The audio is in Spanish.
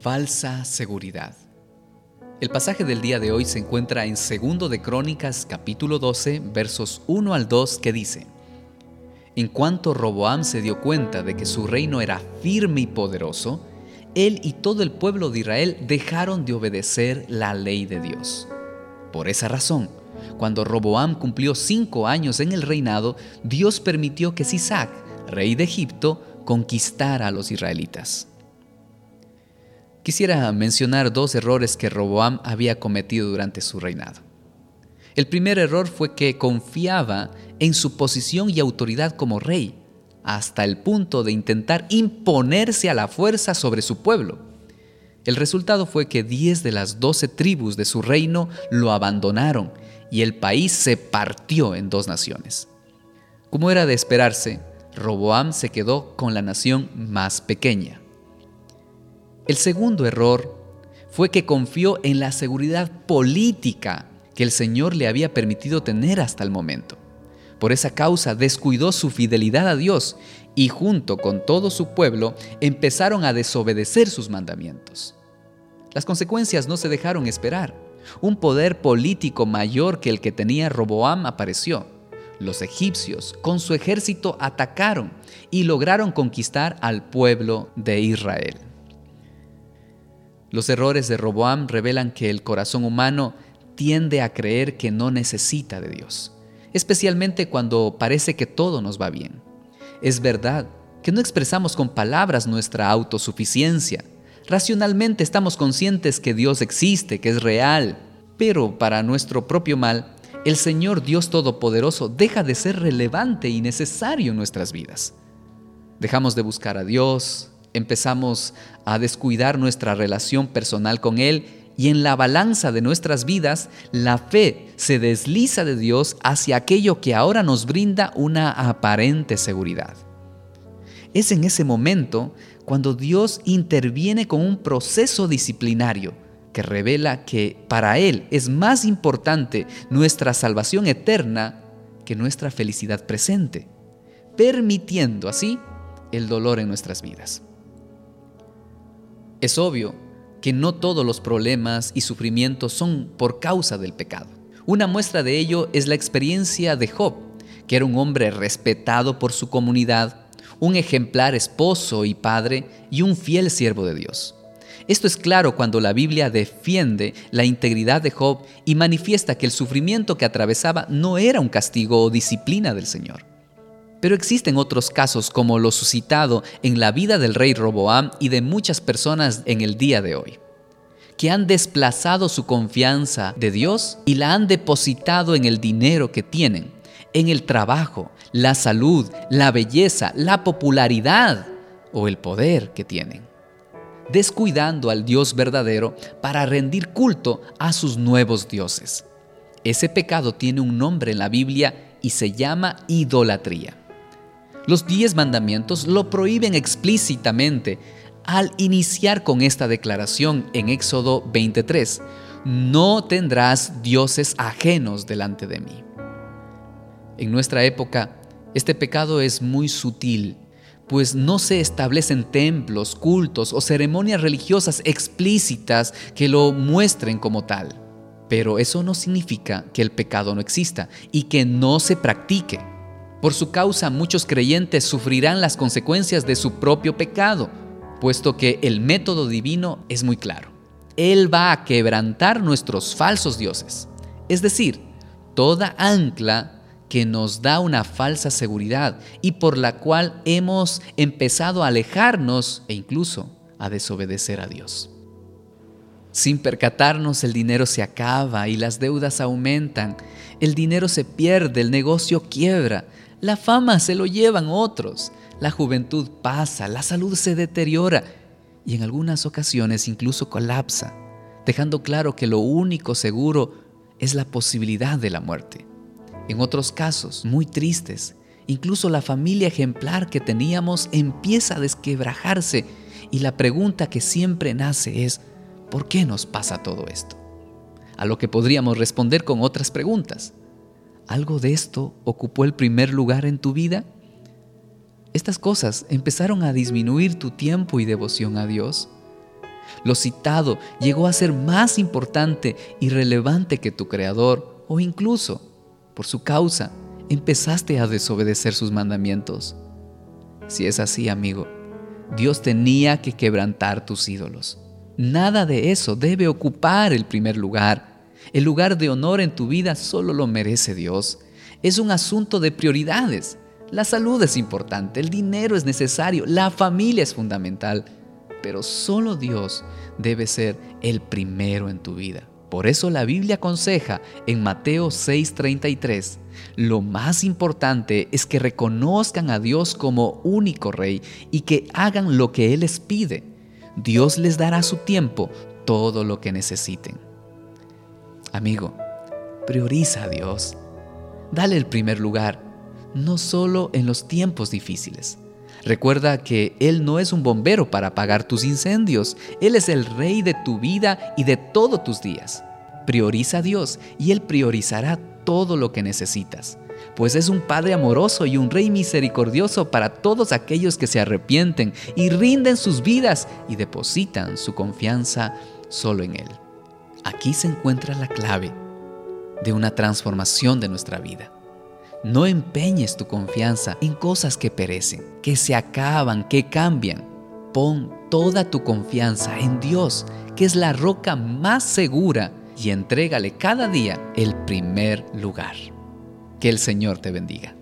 Falsa seguridad. El pasaje del día de hoy se encuentra en 2 de Crónicas capítulo 12 versos 1 al 2 que dice, En cuanto Roboam se dio cuenta de que su reino era firme y poderoso, él y todo el pueblo de Israel dejaron de obedecer la ley de Dios. Por esa razón, cuando Roboam cumplió cinco años en el reinado, Dios permitió que Sisac, rey de Egipto, conquistara a los israelitas. Quisiera mencionar dos errores que Roboam había cometido durante su reinado. El primer error fue que confiaba en su posición y autoridad como rey, hasta el punto de intentar imponerse a la fuerza sobre su pueblo. El resultado fue que 10 de las 12 tribus de su reino lo abandonaron y el país se partió en dos naciones. Como era de esperarse, Roboam se quedó con la nación más pequeña. El segundo error fue que confió en la seguridad política que el Señor le había permitido tener hasta el momento. Por esa causa descuidó su fidelidad a Dios y junto con todo su pueblo empezaron a desobedecer sus mandamientos. Las consecuencias no se dejaron esperar. Un poder político mayor que el que tenía Roboam apareció. Los egipcios con su ejército atacaron y lograron conquistar al pueblo de Israel. Los errores de Roboam revelan que el corazón humano tiende a creer que no necesita de Dios, especialmente cuando parece que todo nos va bien. Es verdad que no expresamos con palabras nuestra autosuficiencia. Racionalmente estamos conscientes que Dios existe, que es real, pero para nuestro propio mal, el Señor Dios Todopoderoso deja de ser relevante y necesario en nuestras vidas. Dejamos de buscar a Dios, empezamos a descuidar nuestra relación personal con Él y en la balanza de nuestras vidas, la fe se desliza de Dios hacia aquello que ahora nos brinda una aparente seguridad. Es en ese momento cuando Dios interviene con un proceso disciplinario que revela que para Él es más importante nuestra salvación eterna que nuestra felicidad presente, permitiendo así el dolor en nuestras vidas. Es obvio que no todos los problemas y sufrimientos son por causa del pecado. Una muestra de ello es la experiencia de Job, que era un hombre respetado por su comunidad, un ejemplar esposo y padre y un fiel siervo de Dios. Esto es claro cuando la Biblia defiende la integridad de Job y manifiesta que el sufrimiento que atravesaba no era un castigo o disciplina del Señor. Pero existen otros casos como lo suscitado en la vida del rey Roboam y de muchas personas en el día de hoy, que han desplazado su confianza de Dios y la han depositado en el dinero que tienen, en el trabajo, la salud, la belleza, la popularidad o el poder que tienen, descuidando al Dios verdadero para rendir culto a sus nuevos dioses. Ese pecado tiene un nombre en la Biblia y se llama idolatría. Los diez mandamientos lo prohíben explícitamente al iniciar con esta declaración en Éxodo 23, no tendrás dioses ajenos delante de mí. En nuestra época, este pecado es muy sutil, pues no se establecen templos, cultos o ceremonias religiosas explícitas que lo muestren como tal. Pero eso no significa que el pecado no exista y que no se practique. Por su causa muchos creyentes sufrirán las consecuencias de su propio pecado, puesto que el método divino es muy claro. Él va a quebrantar nuestros falsos dioses, es decir, toda ancla que nos da una falsa seguridad y por la cual hemos empezado a alejarnos e incluso a desobedecer a Dios. Sin percatarnos el dinero se acaba y las deudas aumentan, el dinero se pierde, el negocio quiebra, la fama se lo llevan otros, la juventud pasa, la salud se deteriora y en algunas ocasiones incluso colapsa, dejando claro que lo único seguro es la posibilidad de la muerte. En otros casos, muy tristes, incluso la familia ejemplar que teníamos empieza a desquebrajarse y la pregunta que siempre nace es, ¿por qué nos pasa todo esto? A lo que podríamos responder con otras preguntas. ¿Algo de esto ocupó el primer lugar en tu vida? ¿Estas cosas empezaron a disminuir tu tiempo y devoción a Dios? Lo citado llegó a ser más importante y relevante que tu Creador o incluso, por su causa, empezaste a desobedecer sus mandamientos. Si es así, amigo, Dios tenía que quebrantar tus ídolos. Nada de eso debe ocupar el primer lugar. El lugar de honor en tu vida solo lo merece Dios. Es un asunto de prioridades. La salud es importante, el dinero es necesario, la familia es fundamental, pero solo Dios debe ser el primero en tu vida. Por eso la Biblia aconseja en Mateo 6:33, lo más importante es que reconozcan a Dios como único Rey y que hagan lo que Él les pide. Dios les dará a su tiempo todo lo que necesiten. Amigo, prioriza a Dios. Dale el primer lugar, no solo en los tiempos difíciles. Recuerda que Él no es un bombero para apagar tus incendios, Él es el rey de tu vida y de todos tus días. Prioriza a Dios y Él priorizará todo lo que necesitas, pues es un Padre amoroso y un Rey misericordioso para todos aquellos que se arrepienten y rinden sus vidas y depositan su confianza solo en Él. Aquí se encuentra la clave de una transformación de nuestra vida. No empeñes tu confianza en cosas que perecen, que se acaban, que cambian. Pon toda tu confianza en Dios, que es la roca más segura, y entrégale cada día el primer lugar. Que el Señor te bendiga.